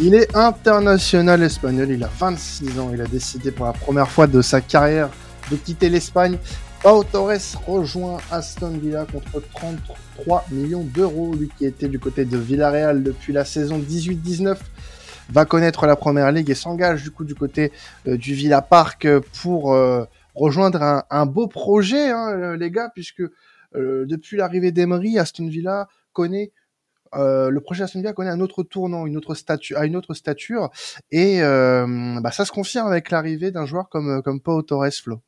Il est international espagnol, il a 26 ans, il a décidé pour la première fois de sa carrière de quitter l'Espagne. Pau Torres rejoint Aston Villa contre 33 millions d'euros, lui qui était du côté de Villarreal depuis la saison 18-19 va connaître la première ligue et s'engage du coup du côté euh, du Villa Park pour euh, rejoindre un, beau projet, hein, les gars, puisque euh, depuis l'arrivée d'Emery, Aston Villa connaît euh, le projet Aston Villa connaît un autre tournant, une autre statue, à une autre stature, et euh, bah, ça se confirme avec l'arrivée d'un joueur comme comme Pau Torres Flo.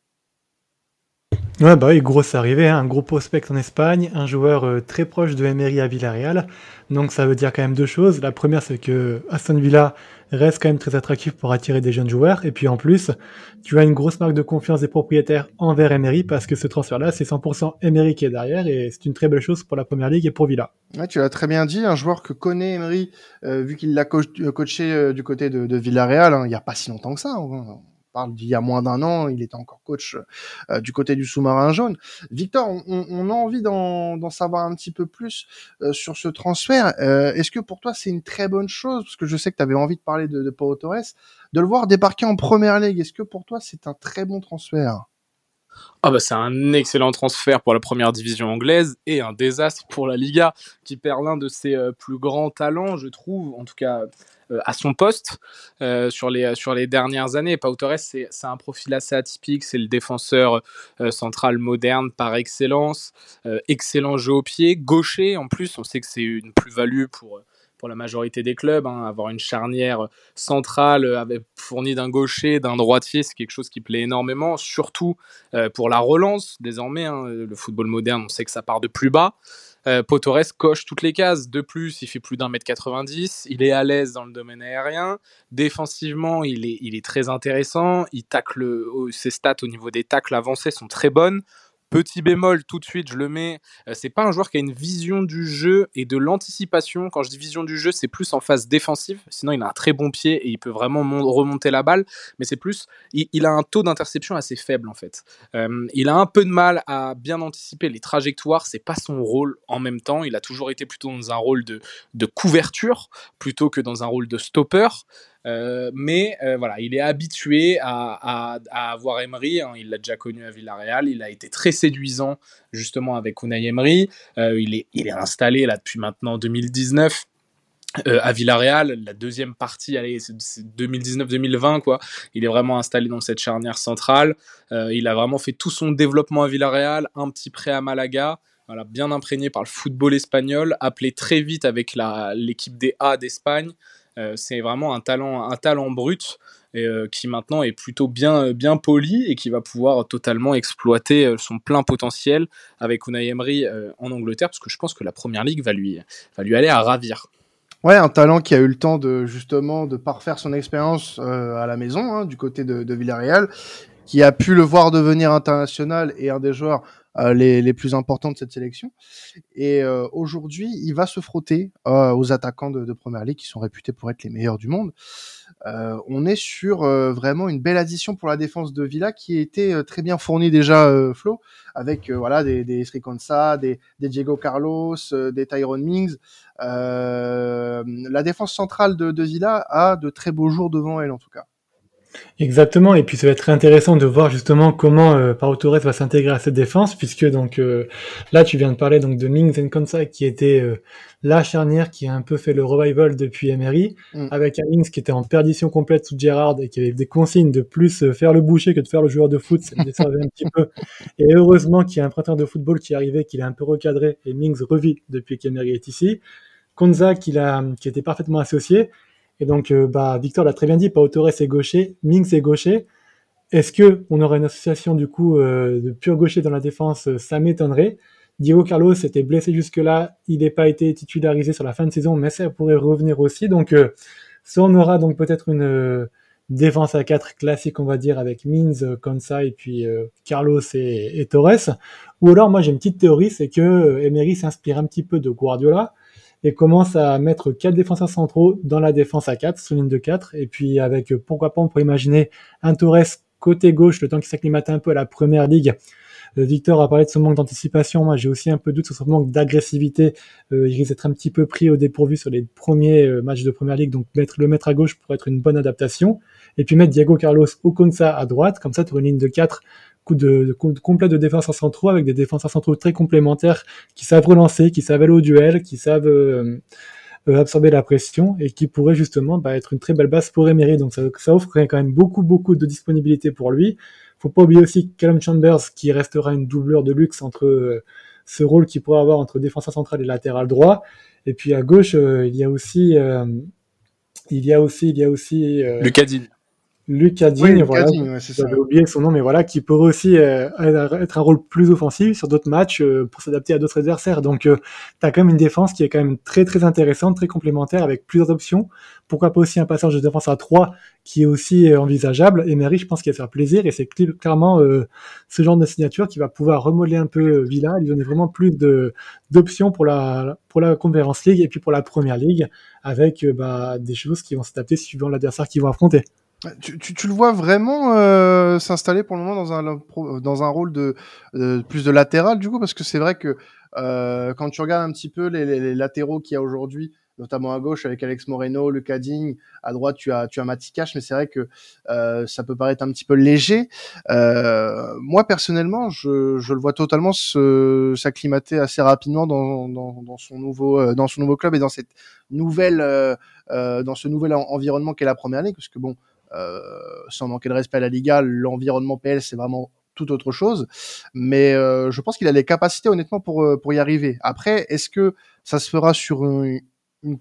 Ouais, bah oui, grosse arrivée, hein, un gros prospect en Espagne, un joueur euh, très proche de Emery à Villarreal. Donc ça veut dire quand même deux choses. La première, c'est que Aston Villa reste quand même très attractif pour attirer des jeunes joueurs. Et puis en plus, tu as une grosse marque de confiance des propriétaires envers Emery parce que ce transfert-là, c'est 100% Emery qui est derrière et c'est une très belle chose pour la Première Ligue et pour Villa. Ouais, tu l'as très bien dit, un joueur que connaît Emery, euh, vu qu'il l'a coaché euh, du côté de, Villarreal, hein, il n'y a pas si longtemps que ça. Parle y a moins d'un an, il était encore coach euh, du côté du sous-marin jaune. Victor, on, a envie d'en savoir un petit peu plus euh, sur ce transfert. Euh, est-ce que pour toi c'est une très bonne chose? Parce que je sais que tu avais envie de parler de, de Pau Torres, de le voir débarquer en première ligue. Est-ce que pour toi c'est un très bon transfert? Ah bah c'est un excellent transfert pour la première division anglaise et un désastre pour la Liga qui perd l'un de ses plus grands talents, je trouve, en tout cas euh, à son poste euh, sur, les, sur les dernières années. Pau Torres, c'est un profil assez atypique, c'est le défenseur euh, central moderne par excellence, excellent jeu au pied, gaucher en plus, on sait que c'est une plus-value pour pour la majorité des clubs. Hein, avoir une charnière centrale avec, fournie d'un gaucher, d'un droitier, c'est quelque chose qui plaît énormément, surtout pour la relance. Désormais, hein, le football moderne, on sait que ça part de plus bas. Euh, Potores coche toutes les cases. De plus, il fait plus d'un mètre 90. Il est à l'aise dans le domaine aérien. Défensivement, il est, il est très intéressant. Il tacle, ses stats au niveau des tacles avancés sont très bonnes. Petit bémol, tout de suite, je le mets. Euh, c'est pas un joueur qui a une vision du jeu et de l'anticipation. Quand je dis vision du jeu, c'est plus en phase défensive. Sinon, il a un très bon pied et il peut vraiment remonter la balle. Mais c'est plus, il, a un taux d'interception assez faible en fait. Euh, il a un peu de mal à bien anticiper les trajectoires. C'est pas son rôle en même temps. Il a toujours été plutôt dans un rôle de, de couverture plutôt que dans un rôle de stopper. Euh, mais euh, voilà, il est habitué à, avoir Emery. Hein. il l'a déjà connu à Villarreal. Il a été très séduisant justement avec Unai Emery. Euh, il, est, il est installé là depuis maintenant 2019. à Villarreal, la deuxième partie, allez, c'est 2019-2020 quoi. Il est vraiment installé dans cette charnière centrale. il a vraiment fait tout son développement à Villarreal, un petit prêt à Malaga. Voilà, bien imprégné par le football espagnol, appelé très vite avec l'équipe des A d'Espagne. Euh, c'est vraiment un talent, un talent brut euh, qui maintenant est plutôt bien, bien poli et qui va pouvoir totalement exploiter euh, son plein potentiel avec Unai Emery en Angleterre, parce que je pense que la Première Ligue va lui, va lui aller à ravir. Ouais, un talent qui a eu le temps de justement de parfaire son expérience à la maison, hein, du côté de, Villarreal, qui a pu le voir devenir international et un des joueurs les, les, plus importants de cette sélection. Et euh, aujourd'hui, il va se frotter euh, aux attaquants de, de, Première Ligue qui sont réputés pour être les meilleurs du monde. on est sur vraiment une belle addition pour la défense de Villa qui était très bien fournie déjà, Flo, avec voilà des, des des, des Diego Carlos, des Tyrone Mings. la défense centrale de, de Villa a de très beaux jours devant elle en tout cas. Exactement, et puis ça va être intéressant de voir justement comment euh, Pau Torres va s'intégrer à cette défense, puisque donc euh, là tu viens de parler donc de Mings and Konsa qui était euh, la charnière qui a un peu fait le revival depuis Emery, mm. avec un Mings qui était en perdition complète sous Gerrard et qui avait des consignes de plus euh, faire le boucher que de faire le joueur de foot, ça me desservait un petit peu. Et heureusement qu'il y a un printemps de football qui est arrivé, qu'il a un peu recadré, et Mings revit depuis qu'Emery est ici. Konza qui, a, qui était parfaitement associé, et donc, euh, bah, Victor l'a très bien dit, Pau Torres est gaucher, Mings est gaucher. Est-ce que on aurait une association du coup euh, de pur gaucher dans la défense Ça m'étonnerait. Diego Carlos était blessé jusque-là, il n'a pas été titularisé sur la fin de saison, mais ça pourrait revenir aussi. Donc, euh, ça on aura donc peut-être une défense à 4 classique, on va dire, avec Mings, Konsa et puis Carlos et, et, Torres. Ou alors, moi j'ai une petite théorie, c'est que Emery s'inspire un petit peu de Guardiola et commence à mettre quatre défenseurs centraux dans la défense à 4, sous ligne de 4. Et puis avec, pourquoi pas, on pourrait imaginer un Torres côté gauche, le temps qu'il s'acclimate un peu à la première ligue, Victor a parlé de son manque d'anticipation. Moi, j'ai aussi un peu doute sur son manque d'agressivité. il risque d'être un petit peu pris au dépourvu sur les premiers matchs de première ligue. Donc, mettre, le mettre à gauche pourrait être une bonne adaptation. Et puis mettre Diego Carlos Oconsa à droite. Comme ça, tu une ligne de 4 coup de, de, complet de défense en centraux avec des défenseurs centraux très complémentaires qui savent relancer, qui savent aller au duel, qui savent euh, euh, absorber la pression et qui pourraient justement bah, être une très belle base pour Emery. Donc ça, ça offre quand même beaucoup beaucoup de disponibilité pour lui. Faut pas oublier aussi Callum Chambers qui restera une doubleur de luxe entre euh, ce rôle qu'il pourrait avoir entre défenseur central et latéral droit. Et puis à gauche, il y a aussi il y a aussi il y a aussi Lucadine. Lucas Digne, voilà, j'avais oublié son nom, mais voilà, qui pourrait aussi euh, être un rôle plus offensif sur d'autres matchs euh, pour s'adapter à d'autres adversaires. Donc, euh, tu as quand même une défense qui est quand même très très intéressante, très complémentaire, avec plusieurs options. Pourquoi pas aussi un passage de défense à 3 qui est aussi envisageable. Et Mary, je pense qu'il va faire plaisir, et c'est clairement ce genre de signature qui va pouvoir remodeler un peu Villa, lui donner vraiment plus de d'options pour la pour la Conference League et puis pour la Première Ligue, avec bah, des choses qui vont s'adapter suivant l'adversaire qu'ils vont affronter. Tu, tu, tu, le vois vraiment euh, s'installer pour le moment dans un, dans un rôle de, plus de latéral du coup? Parce que c'est vrai que euh, quand tu regardes un petit peu les, les, latéraux qu'il y a aujourd'hui, notamment à gauche avec Alex Moreno, le Digne, à droite tu as tu as Matikash, mais c'est vrai que euh, ça peut paraître un petit peu léger. Euh, moi personnellement, je, je le vois totalement s'acclimater assez rapidement dans, dans, dans, son nouveau euh, dans son nouveau club et dans cette nouvelle euh, dans ce nouvel environnement qu'est la première ligue, parce que bon sans manquer de respect à la Liga, l'environnement PL, c'est vraiment tout autre chose. Mais euh, je pense qu'il a les capacités, honnêtement, pour, euh, pour y arriver. Après, est-ce que ça se fera sur une,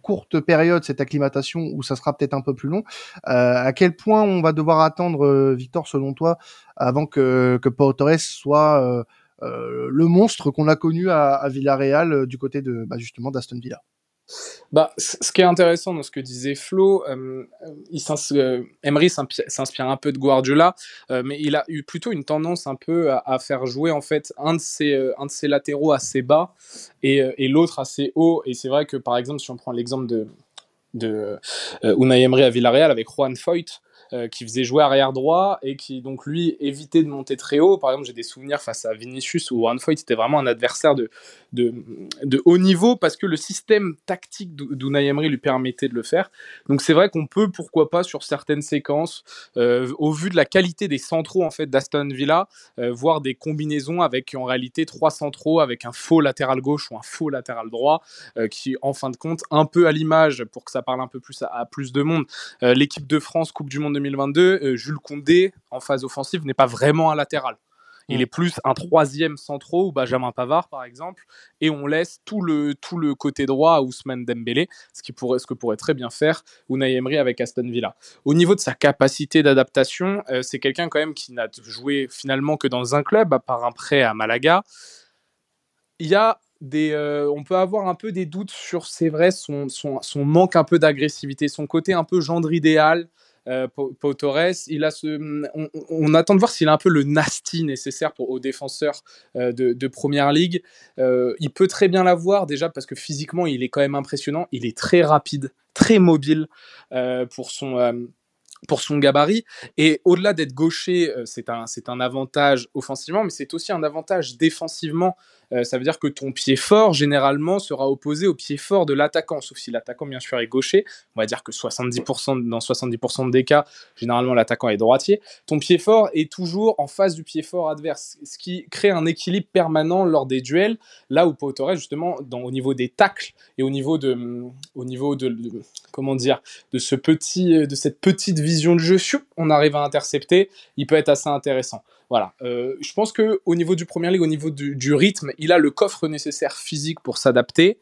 courte période, cette acclimatation, ou ça sera peut-être un peu plus long? À quel point on va devoir attendre, Victor, selon toi, avant que, que Pau Torres soit le monstre qu'on a connu à, à Villarreal du côté de bah, justement d'Aston Villa? Bah, ce qui est intéressant dans ce que disait Flo, euh, euh, Emery s'inspire un peu de Guardiola, euh, mais il a eu plutôt une tendance un peu à, faire jouer en fait un de ses, un de ses latéraux assez bas et, et l'autre assez haut. Et c'est vrai que par exemple, si on prend l'exemple de, de Unai Emery à Villarreal avec Juan Foyt, euh, qui faisait jouer arrière droit et qui donc lui évitait de monter très haut. Par exemple, j'ai des souvenirs face à Vinicius où One Fight était vraiment un adversaire de, de, de, haut niveau parce que le système tactique d'Unai Emery lui permettait de le faire. Donc c'est vrai qu'on peut pourquoi pas sur certaines séquences, euh, au vu de la qualité des centraux en fait d'Aston Villa, euh, voir des combinaisons avec en réalité trois centraux avec un faux latéral gauche ou un faux latéral droit qui en fin de compte un peu à l'image pour que ça parle un peu plus à, à plus de monde. L'équipe de France Coupe du Monde 2022, euh, Jules Condé, en phase offensive, n'est pas vraiment un latéral. Il mm. est plus un troisième centraux ou Benjamin Pavard par exemple, et on laisse tout le, tout le côté droit à Ousmane Dembélé, ce, qui pourrait, ce que pourrait très bien faire Unai Emery avec Aston Villa. Au niveau de sa capacité d'adaptation, euh, c'est quelqu'un quand même qui n'a joué finalement que dans un club, à part un prêt à Malaga. Il y a des, euh, on peut avoir un peu des doutes sur, c'est vrai, son, son, son, manque un peu d'agressivité, son côté un peu gendre idéal, euh, Pau Torres. Il a ce, on, attend de voir s'il a un peu le nasty nécessaire pour, aux défenseurs euh, de, Première Ligue. Euh, il peut très bien l'avoir déjà parce que physiquement il est quand même impressionnant. Il est très rapide, très mobile pour son pour son gabarit. Et au-delà d'être gaucher, c'est un, c'est un avantage offensivement, mais c'est aussi un avantage défensivement euh, ça veut dire que ton pied fort, généralement, sera opposé au pied fort de l'attaquant, sauf si l'attaquant, bien sûr, est gaucher. On va dire que 70%, dans 70% des cas, généralement, l'attaquant est droitier. Ton pied fort est toujours en face du pied fort adverse, ce qui crée un équilibre permanent lors des duels, là où Pau justement, au niveau des tacles et au niveau de, comment dire, de, ce petit, de cette petite vision de jeu, on arrive à intercepter, il peut être assez intéressant. Voilà. Euh, je pense que au niveau du Premier League, au niveau du, rythme, il a le coffre nécessaire physique pour s'adapter.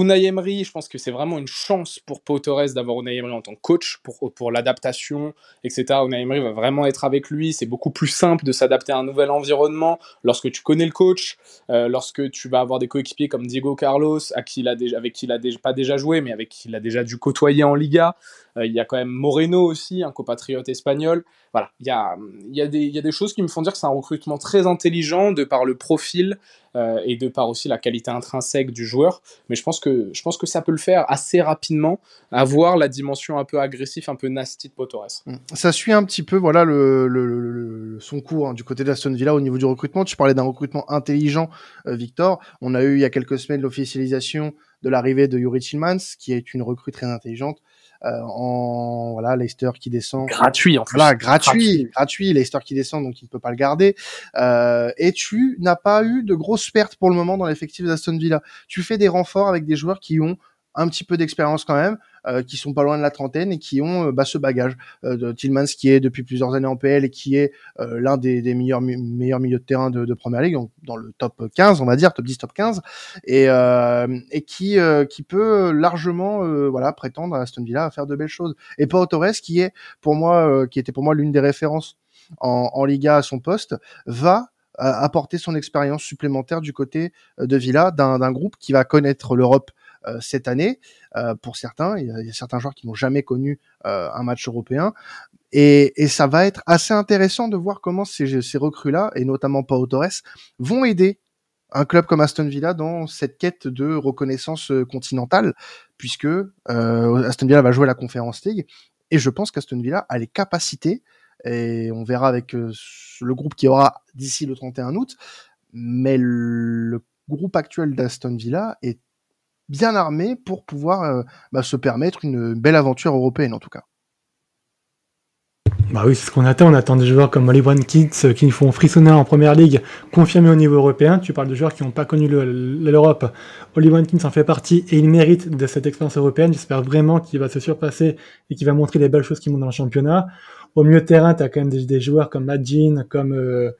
Unai je pense que c'est vraiment une chance pour Pau Torres d'avoir Unai en tant que coach pour, pour l'adaptation, etc. Unai va vraiment être avec lui. C'est beaucoup plus simple de s'adapter à un nouvel environnement lorsque tu connais le coach, euh, lorsque tu vas avoir des coéquipiers comme Diego Carlos, il avec qui il a déjà, pas déjà joué, mais avec qui il a déjà dû côtoyer en Liga. Euh, il y a quand même Moreno aussi, un compatriote espagnol. Voilà, il y a, y, a des, y a des choses qui me font dire que c'est un recrutement très intelligent de par le profil euh, et de par aussi la qualité intrinsèque du joueur. Mais je pense que, je pense que ça peut le faire assez rapidement, avoir la dimension un peu agressive, un peu nasty de Potores. Mm. Ça suit un petit peu voilà le, son cours hein, du côté d'Aston Villa au niveau du recrutement. Tu parlais d'un recrutement intelligent, euh, Victor. On a eu il y a quelques semaines l'officialisation de l'arrivée de Yuri Tillmans, qui est une recrue très intelligente. Euh, en voilà Leicester qui descend. Gratuit en plus. Voilà gratuit gratuit, Leicester qui descend donc il ne peut pas le garder. Euh, et tu n'as pas eu de grosses pertes pour le moment dans l'effectif d'Aston Villa. Tu fais des renforts avec des joueurs qui ont un petit peu d'expérience quand même euh, qui sont pas loin de la trentaine et qui ont euh, bah, ce bagage euh, de Tillmans qui est depuis plusieurs années en PL et qui est l'un des, meilleurs milieux de terrain de, Première Ligue dans le top 15 on va dire top 10 top 15 et qui peut largement voilà prétendre à Aston Villa à faire de belles choses. Et Pau Torres qui est pour moi qui était pour moi l'une des références en, Liga à son poste va apporter son expérience supplémentaire du côté de Villa, d'un groupe qui va connaître l'Europe cette année. Euh, pour certains, il y, a, certains joueurs qui n'ont jamais connu euh, un match européen. Et, et, ça va être assez intéressant de voir comment ces, ces recrues-là, et notamment Pau Torres, vont aider un club comme Aston Villa dans cette quête de reconnaissance continentale, puisque euh, Aston Villa va jouer la Conférence League, et je pense qu'Aston Villa a les capacités, et on verra avec le groupe qui aura d'ici le 31 août, mais le groupe actuel d'Aston Villa est bien armé pour pouvoir euh, bah, se permettre une belle aventure européenne en tout cas. Bah oui, c'est ce qu'on attend. On attend des joueurs comme Oliver Kids euh, qui nous font frissonner en première ligue, confirmés au niveau européen. Tu parles de joueurs qui n'ont pas connu l'Europe. Oliver Kids en fait partie et il mérite de cette expérience européenne. J'espère vraiment qu'il va se surpasser et qu'il va montrer les belles choses qu'il montre dans le championnat. Au milieu de terrain, tu as quand même des, joueurs comme Madjin, comme euh,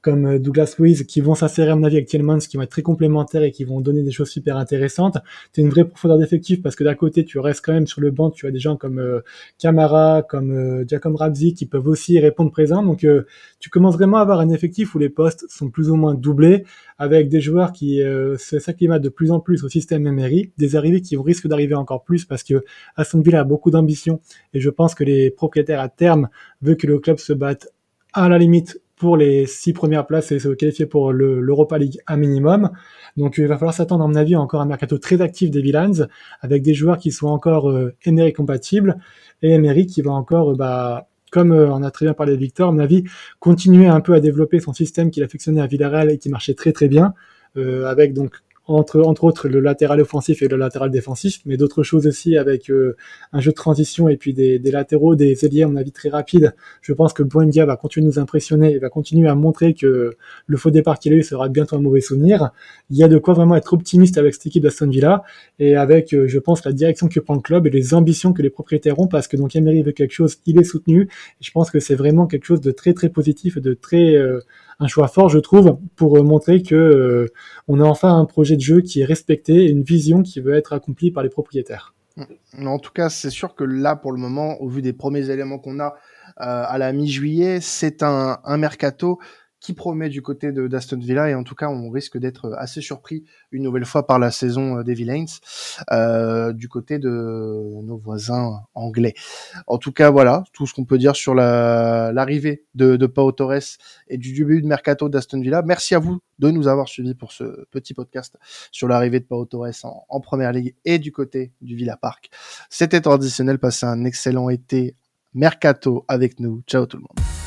comme euh, Douglas Luiz qui vont s'insérer à mon avis avec Tillmans qui vont être très complémentaires et qui vont donner des choses super intéressantes. C'est une vraie profondeur d'effectif parce que d'un côté tu restes quand même sur le banc, tu as des gens comme euh, comme euh, Giacomo Rabzi qui peuvent aussi répondre présent. Donc euh, tu commences vraiment à avoir un effectif où les postes sont plus ou moins doublés avec des joueurs qui s'acclimatent de plus en plus au système Emery, des arrivées qui risquent d'arriver encore plus parce que Aston Villa a beaucoup d'ambition et je pense que les propriétaires à terme veulent que le club se batte à la limite pour les six premières places et se qualifier pour l'Europa League un minimum. Donc il va falloir s'attendre, à mon avis, encore un mercato très actif des Villans, avec des joueurs qui sont encore euh, Emery compatibles, et Emery qui va encore, bah, comme euh, on a très bien parlé de Victor, à mon avis, continuer un peu à développer son système qu'il affectionnait à Villarreal et qui marchait très très bien, euh, avec donc entre, entre autres le latéral offensif et le latéral défensif, mais d'autres choses aussi avec euh, un jeu de transition et puis des, des, latéraux, des ailiers, à mon avis, très rapides. Je pense que Buendia va continuer de nous impressionner et va continuer à montrer que le faux départ qu'il a eu sera bientôt un mauvais souvenir. Il y a de quoi vraiment être optimiste avec cette équipe d'Aston Villa et avec, euh, je pense, la direction que prend le club et les ambitions que les propriétaires ont parce que donc Emery veut quelque chose, il est soutenu. Et je pense que c'est vraiment quelque chose de très très positif et de très euh, un choix fort, je trouve, pour euh, montrer que euh, on a enfin un projet de jeu qui est respecté et une vision qui veut être accomplie par les propriétaires. En tout cas, c'est sûr que là, pour le moment, au vu des premiers éléments qu'on a euh, à la mi-juillet, c'est un mercato qui promet du côté de d'Aston Villa et en tout cas on risque d'être assez surpris une nouvelle fois par la saison des Villains euh, du côté de nos voisins anglais. En tout cas voilà tout ce qu'on peut dire sur l'arrivée de, de Torres et du début de mercato d'Aston Villa. Merci à vous de nous avoir suivis pour ce petit podcast sur l'arrivée de Pau Torres en, en, première ligue et du côté du Villa Park. C'était traditionnel, passez un excellent été mercato avec nous. Ciao tout le monde.